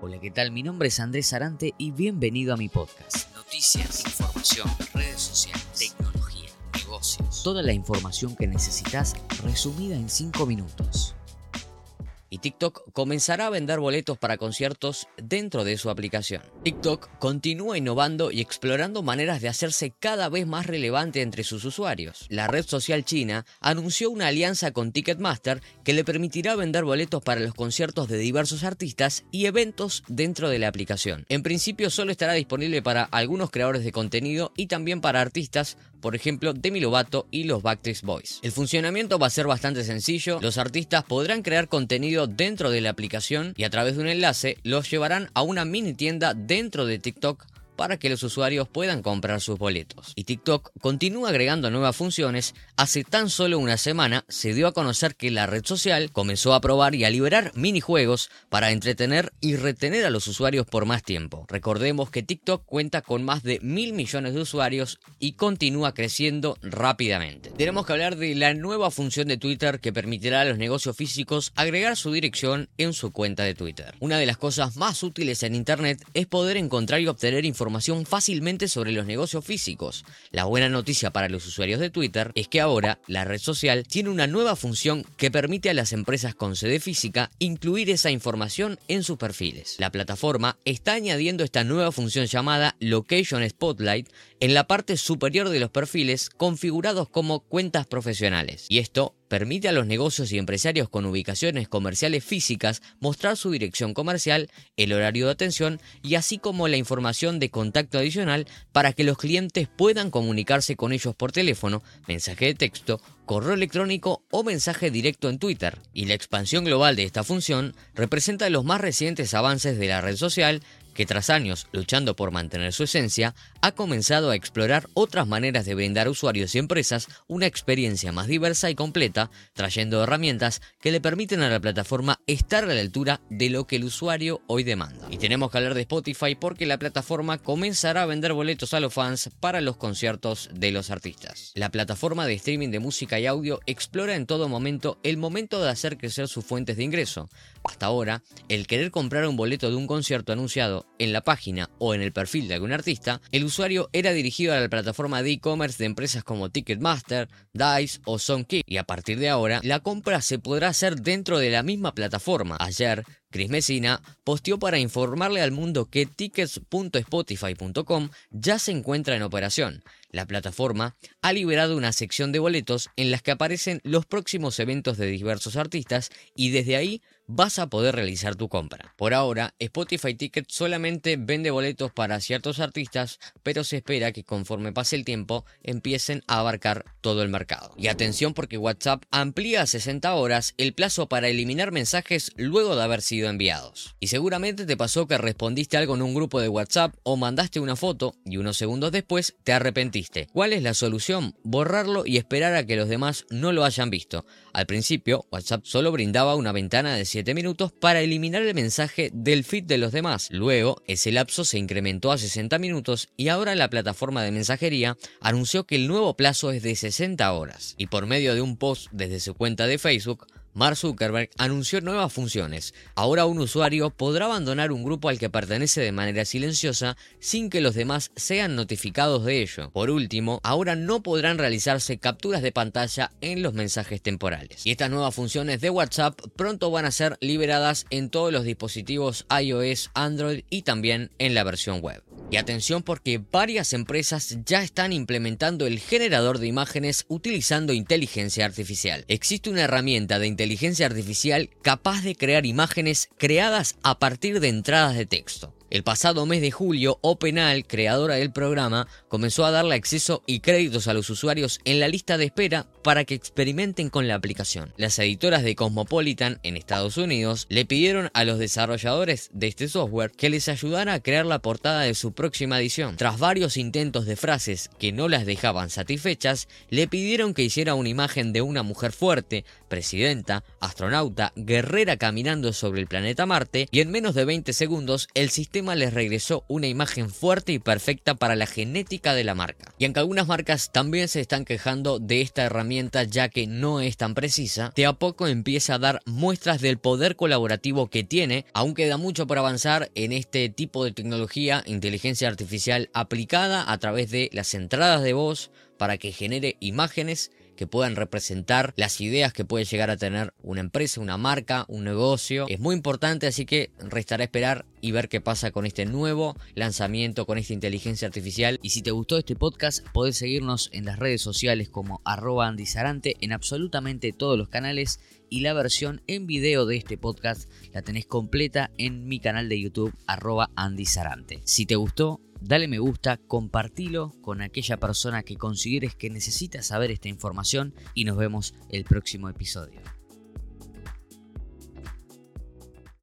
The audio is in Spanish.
Hola, ¿qué tal? Mi nombre es Andrés Arante y bienvenido a mi podcast. Noticias, información, redes sociales, tecnología, negocios. Toda la información que necesitas resumida en 5 minutos y TikTok comenzará a vender boletos para conciertos dentro de su aplicación. TikTok continúa innovando y explorando maneras de hacerse cada vez más relevante entre sus usuarios. La red social china anunció una alianza con Ticketmaster que le permitirá vender boletos para los conciertos de diversos artistas y eventos dentro de la aplicación. En principio solo estará disponible para algunos creadores de contenido y también para artistas por ejemplo Demi Lovato y los Backstreet Boys. El funcionamiento va a ser bastante sencillo, los artistas podrán crear contenido dentro de la aplicación y a través de un enlace los llevarán a una mini tienda dentro de TikTok para que los usuarios puedan comprar sus boletos. Y TikTok continúa agregando nuevas funciones. Hace tan solo una semana se dio a conocer que la red social comenzó a probar y a liberar minijuegos para entretener y retener a los usuarios por más tiempo. Recordemos que TikTok cuenta con más de mil millones de usuarios y continúa creciendo rápidamente. Tenemos que hablar de la nueva función de Twitter que permitirá a los negocios físicos agregar su dirección en su cuenta de Twitter. Una de las cosas más útiles en Internet es poder encontrar y obtener información fácilmente sobre los negocios físicos. La buena noticia para los usuarios de Twitter es que ahora la red social tiene una nueva función que permite a las empresas con sede física incluir esa información en sus perfiles. La plataforma está añadiendo esta nueva función llamada Location Spotlight en la parte superior de los perfiles configurados como cuentas profesionales. Y esto permite a los negocios y empresarios con ubicaciones comerciales físicas mostrar su dirección comercial, el horario de atención y así como la información de contacto adicional para que los clientes puedan comunicarse con ellos por teléfono, mensaje de texto, correo electrónico o mensaje directo en Twitter. Y la expansión global de esta función representa los más recientes avances de la red social que tras años luchando por mantener su esencia, ha comenzado a explorar otras maneras de brindar a usuarios y empresas una experiencia más diversa y completa, trayendo herramientas que le permiten a la plataforma estar a la altura de lo que el usuario hoy demanda. Y tenemos que hablar de Spotify porque la plataforma comenzará a vender boletos a los fans para los conciertos de los artistas. La plataforma de streaming de música y audio explora en todo momento el momento de hacer crecer sus fuentes de ingreso. Hasta ahora, el querer comprar un boleto de un concierto anunciado en la página o en el perfil de algún artista, el usuario era dirigido a la plataforma de e-commerce de empresas como Ticketmaster, Dice o SongKey y a partir de ahora la compra se podrá hacer dentro de la misma plataforma. Ayer, Chris Messina posteó para informarle al mundo que tickets.spotify.com ya se encuentra en operación. La plataforma ha liberado una sección de boletos en las que aparecen los próximos eventos de diversos artistas y desde ahí vas a poder realizar tu compra. Por ahora, Spotify Ticket solamente vende boletos para ciertos artistas, pero se espera que conforme pase el tiempo empiecen a abarcar todo el mercado. Y atención porque WhatsApp amplía a 60 horas el plazo para eliminar mensajes luego de haber sido enviados. Y seguramente te pasó que respondiste algo en un grupo de WhatsApp o mandaste una foto y unos segundos después te arrepentiste. ¿Cuál es la solución? Borrarlo y esperar a que los demás no lo hayan visto. Al principio, WhatsApp solo brindaba una ventana de 7 minutos para eliminar el mensaje del feed de los demás. Luego, ese lapso se incrementó a 60 minutos y ahora la plataforma de mensajería anunció que el nuevo plazo es de 60 horas. Y por medio de un post desde su cuenta de Facebook, Mark Zuckerberg anunció nuevas funciones. Ahora un usuario podrá abandonar un grupo al que pertenece de manera silenciosa sin que los demás sean notificados de ello. Por último, ahora no podrán realizarse capturas de pantalla en los mensajes temporales. Y estas nuevas funciones de WhatsApp pronto van a ser liberadas en todos los dispositivos iOS, Android y también en la versión web. Y atención porque varias empresas ya están implementando el generador de imágenes utilizando inteligencia artificial. Existe una herramienta de inteligencia artificial capaz de crear imágenes creadas a partir de entradas de texto. El pasado mes de julio, OpenAL, creadora del programa, comenzó a darle acceso y créditos a los usuarios en la lista de espera para que experimenten con la aplicación. Las editoras de Cosmopolitan en Estados Unidos le pidieron a los desarrolladores de este software que les ayudara a crear la portada de su próxima edición. Tras varios intentos de frases que no las dejaban satisfechas, le pidieron que hiciera una imagen de una mujer fuerte, presidenta, astronauta, guerrera caminando sobre el planeta Marte y en menos de 20 segundos el sistema les regresó una imagen fuerte y perfecta para la genética de la marca. Y aunque algunas marcas también se están quejando de esta herramienta ya que no es tan precisa, de a poco empieza a dar muestras del poder colaborativo que tiene, aún queda mucho por avanzar en este tipo de tecnología, inteligencia artificial aplicada a través de las entradas de voz para que genere imágenes que puedan representar las ideas que puede llegar a tener una empresa, una marca, un negocio. Es muy importante, así que restará esperar y ver qué pasa con este nuevo lanzamiento, con esta inteligencia artificial. Y si te gustó este podcast, podés seguirnos en las redes sociales como arroba andizarante en absolutamente todos los canales y la versión en video de este podcast la tenés completa en mi canal de YouTube arroba andizarante. Si te gustó, Dale me gusta, compartilo con aquella persona que consideres que necesita saber esta información y nos vemos el próximo episodio.